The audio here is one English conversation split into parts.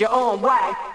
your own way.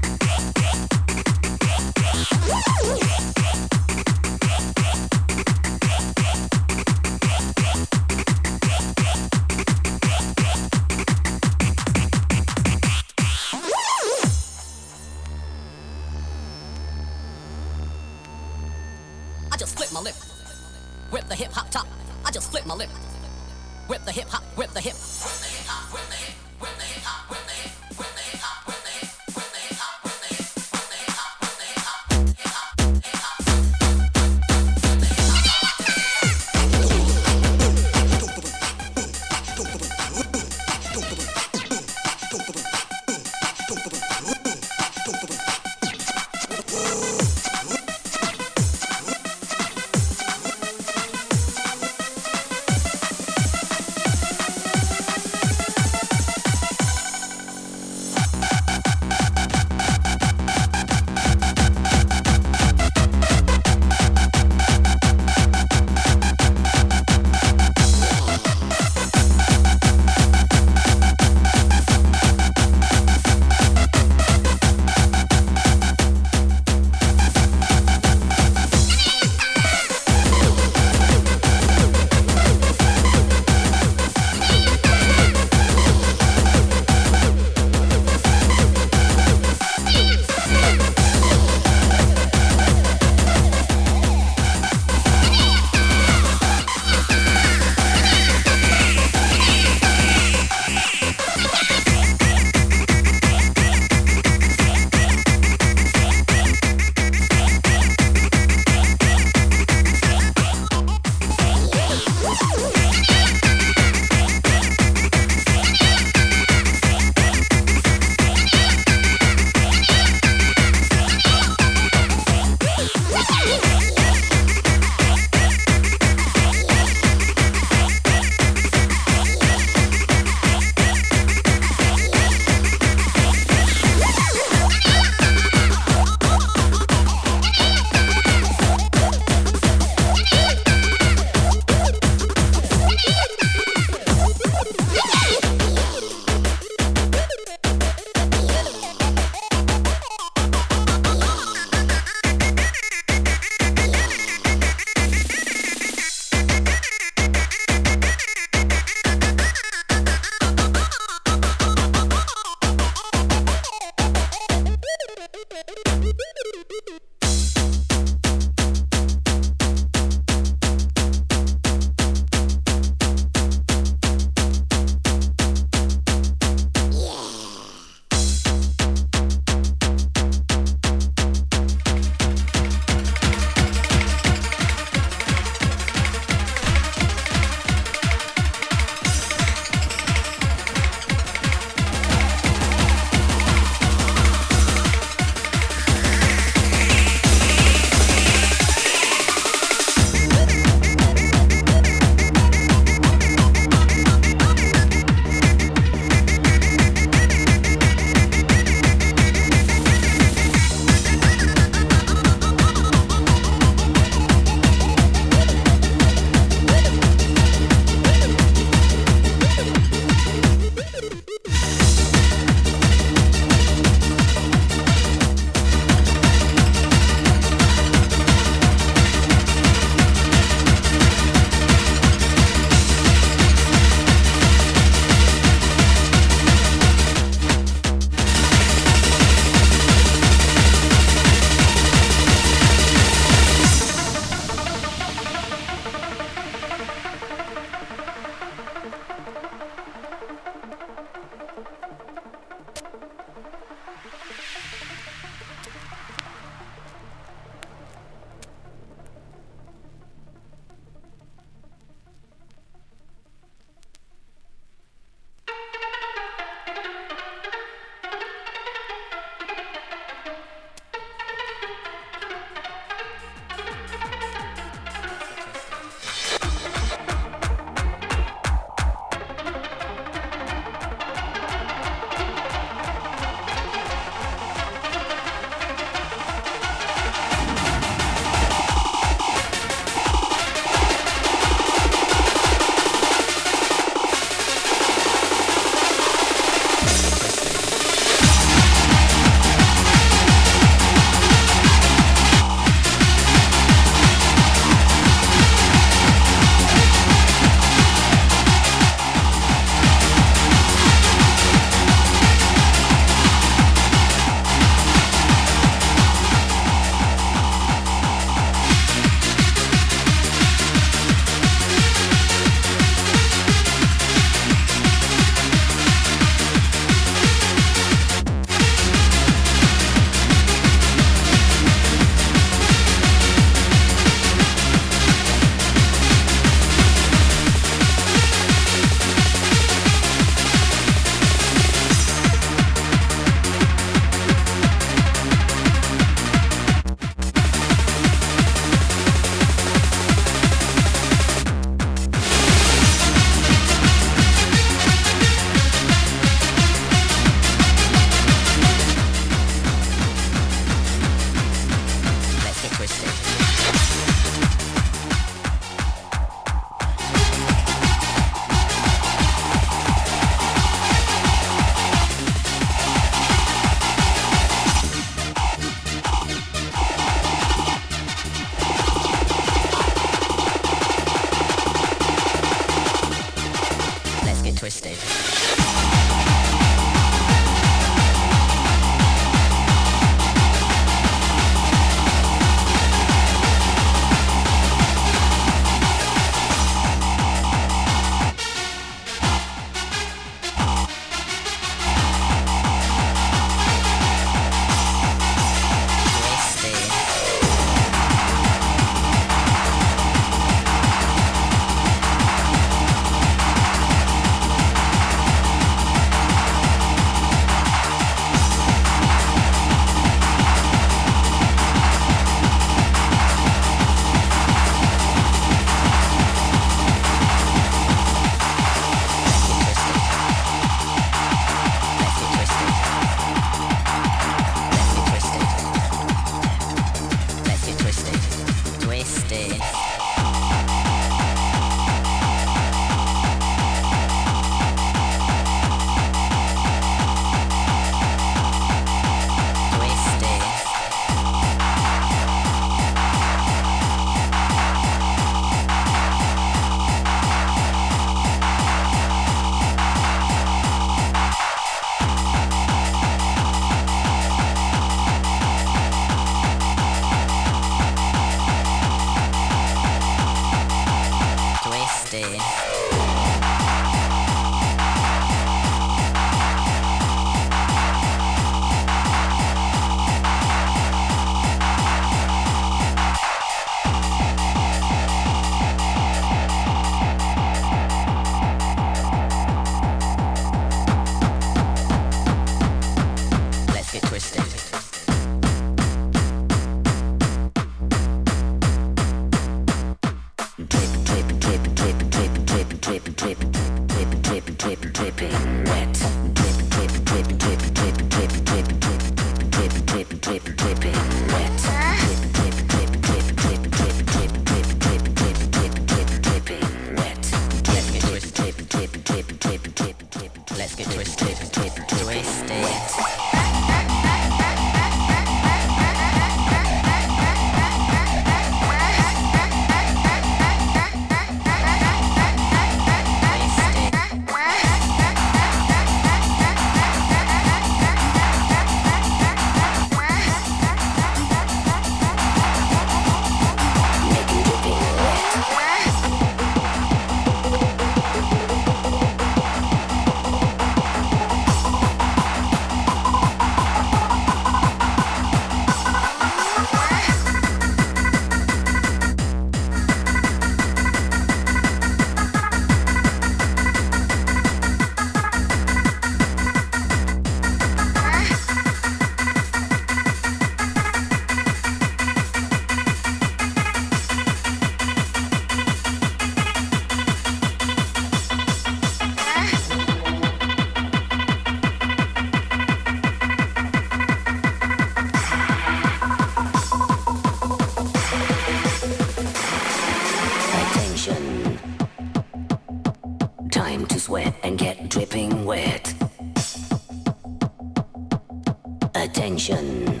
Attention.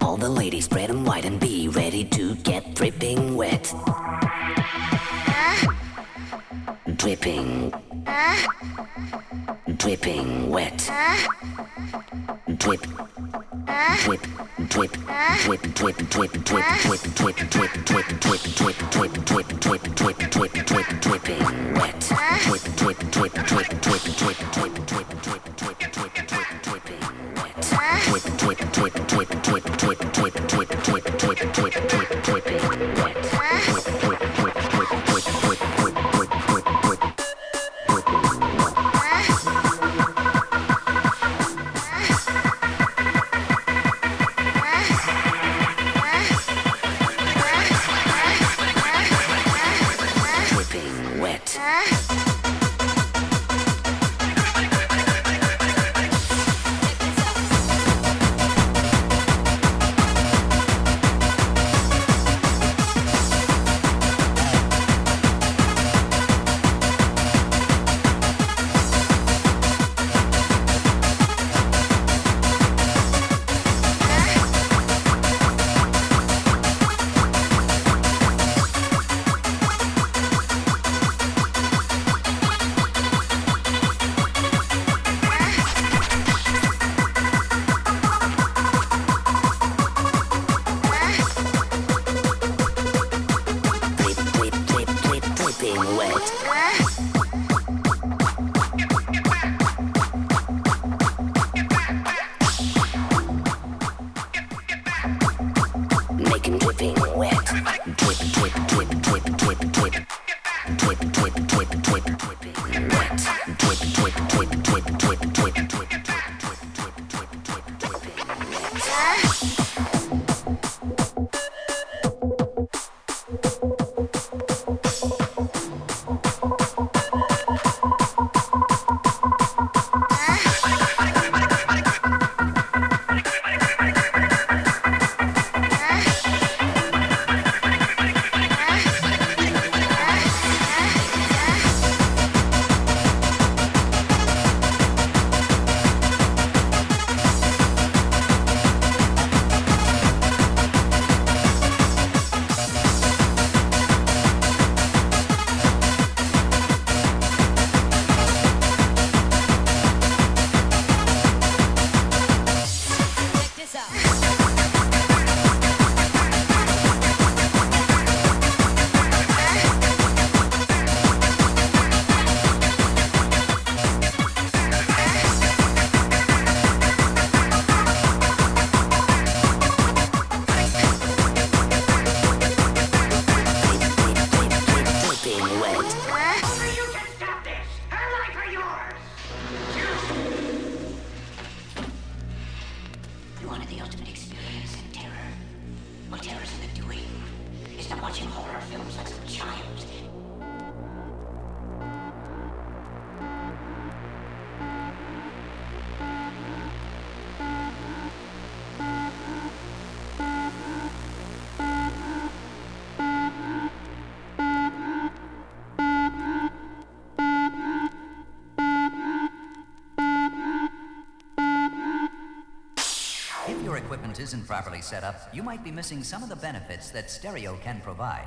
All the ladies spread them wide and be ready to get dripping wet. Dripping. Dripping wet. Drip. Drip. Drip. Drip. Drip. Drip. Drip. Drip. Drip. Drip. Drip. Drip. Drip. Drip. Drip. Drip. Drip. Drip. Drip. Drip. Dripping wet. Drip. Drip. Drip. Drip. Drip. Drip. Drip. Drip. Drip. Drip. Drip. Dripping wet. Drip. Drip. Drip. Drip. Drip. Drip. Drip. Drip. Drip. Drip. Drip. Drip. Dripping wet. Drip. Drip. Isn't properly set up, you might be missing some of the benefits that stereo can provide.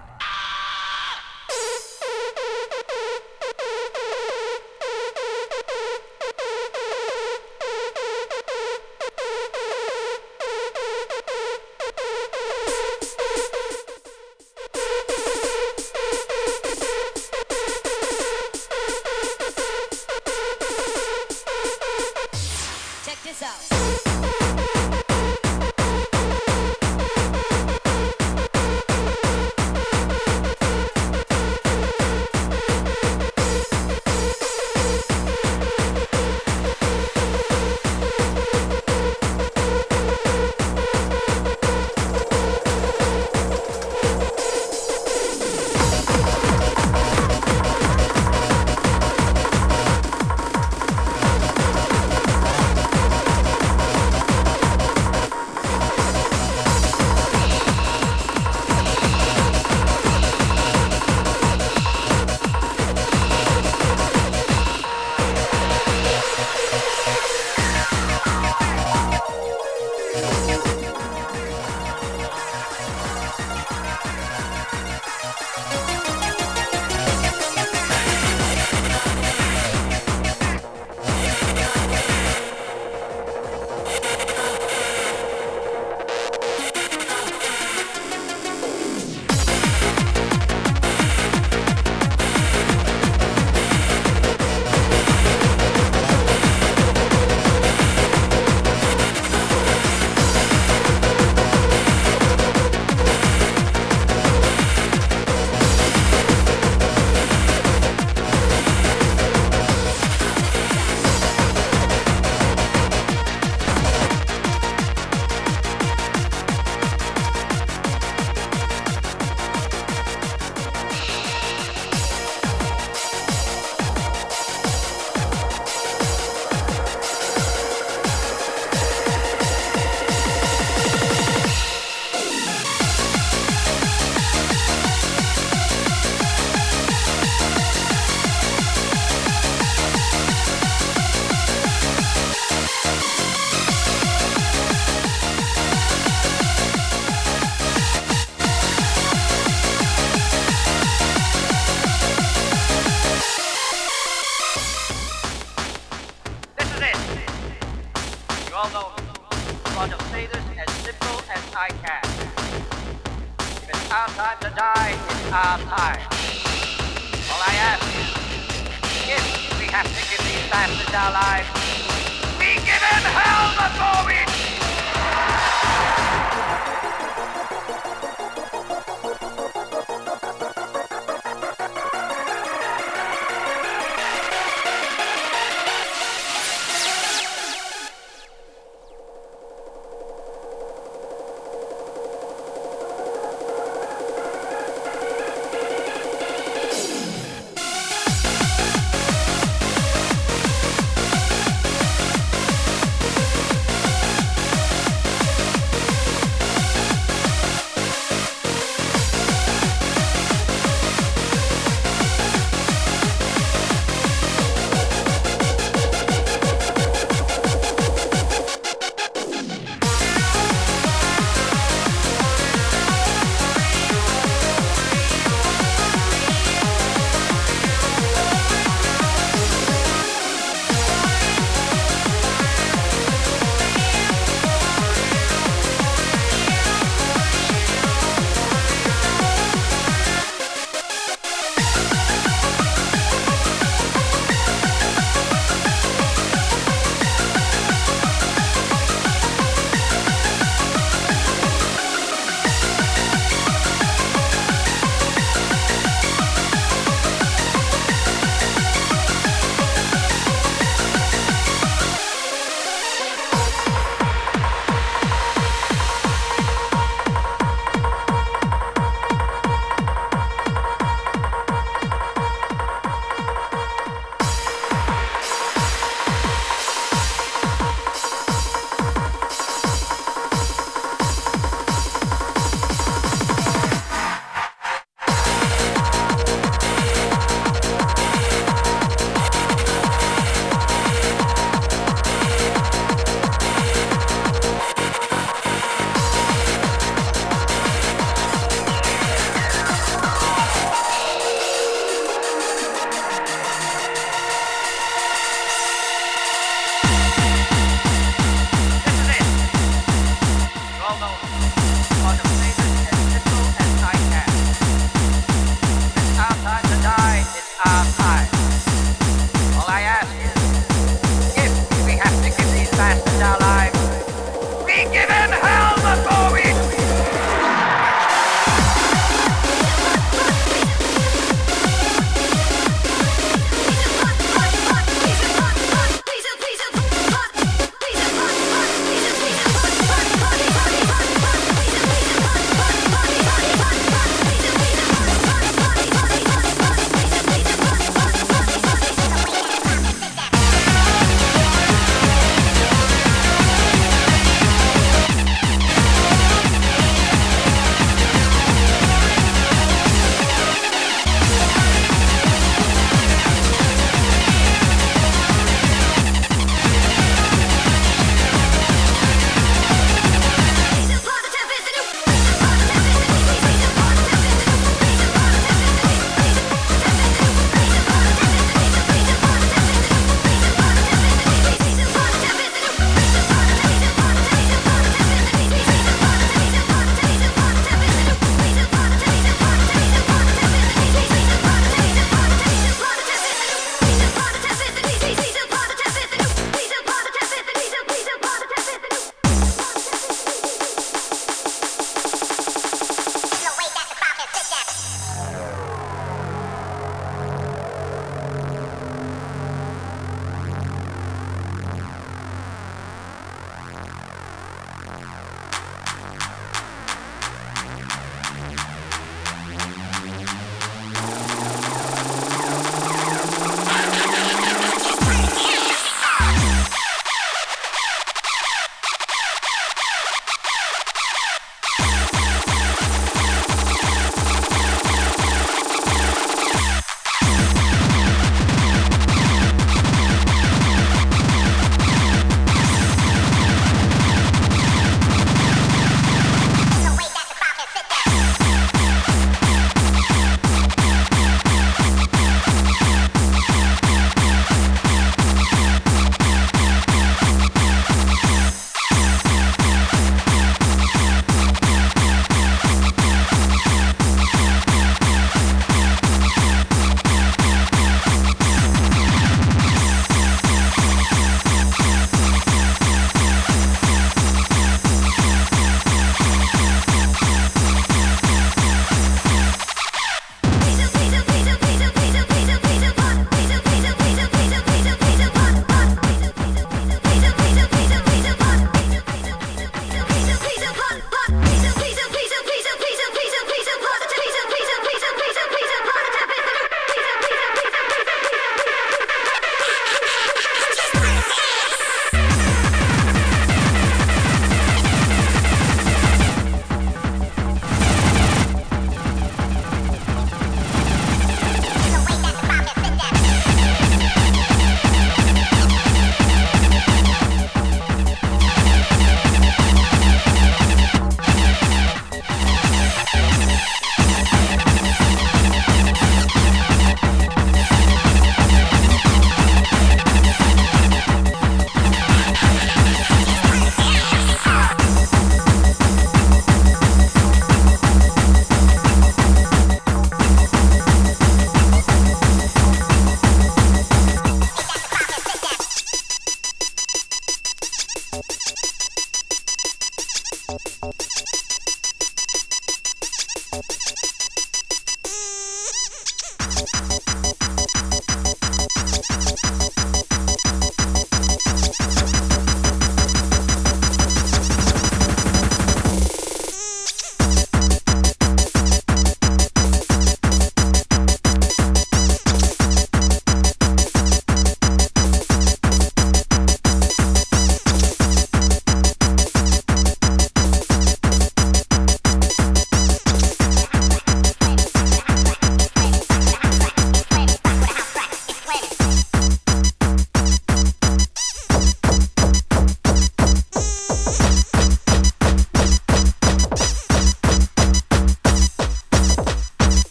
I can. If it's our time to die, it's our time. All I ask is, if we have to give these bastards our lives, we give them hell before we...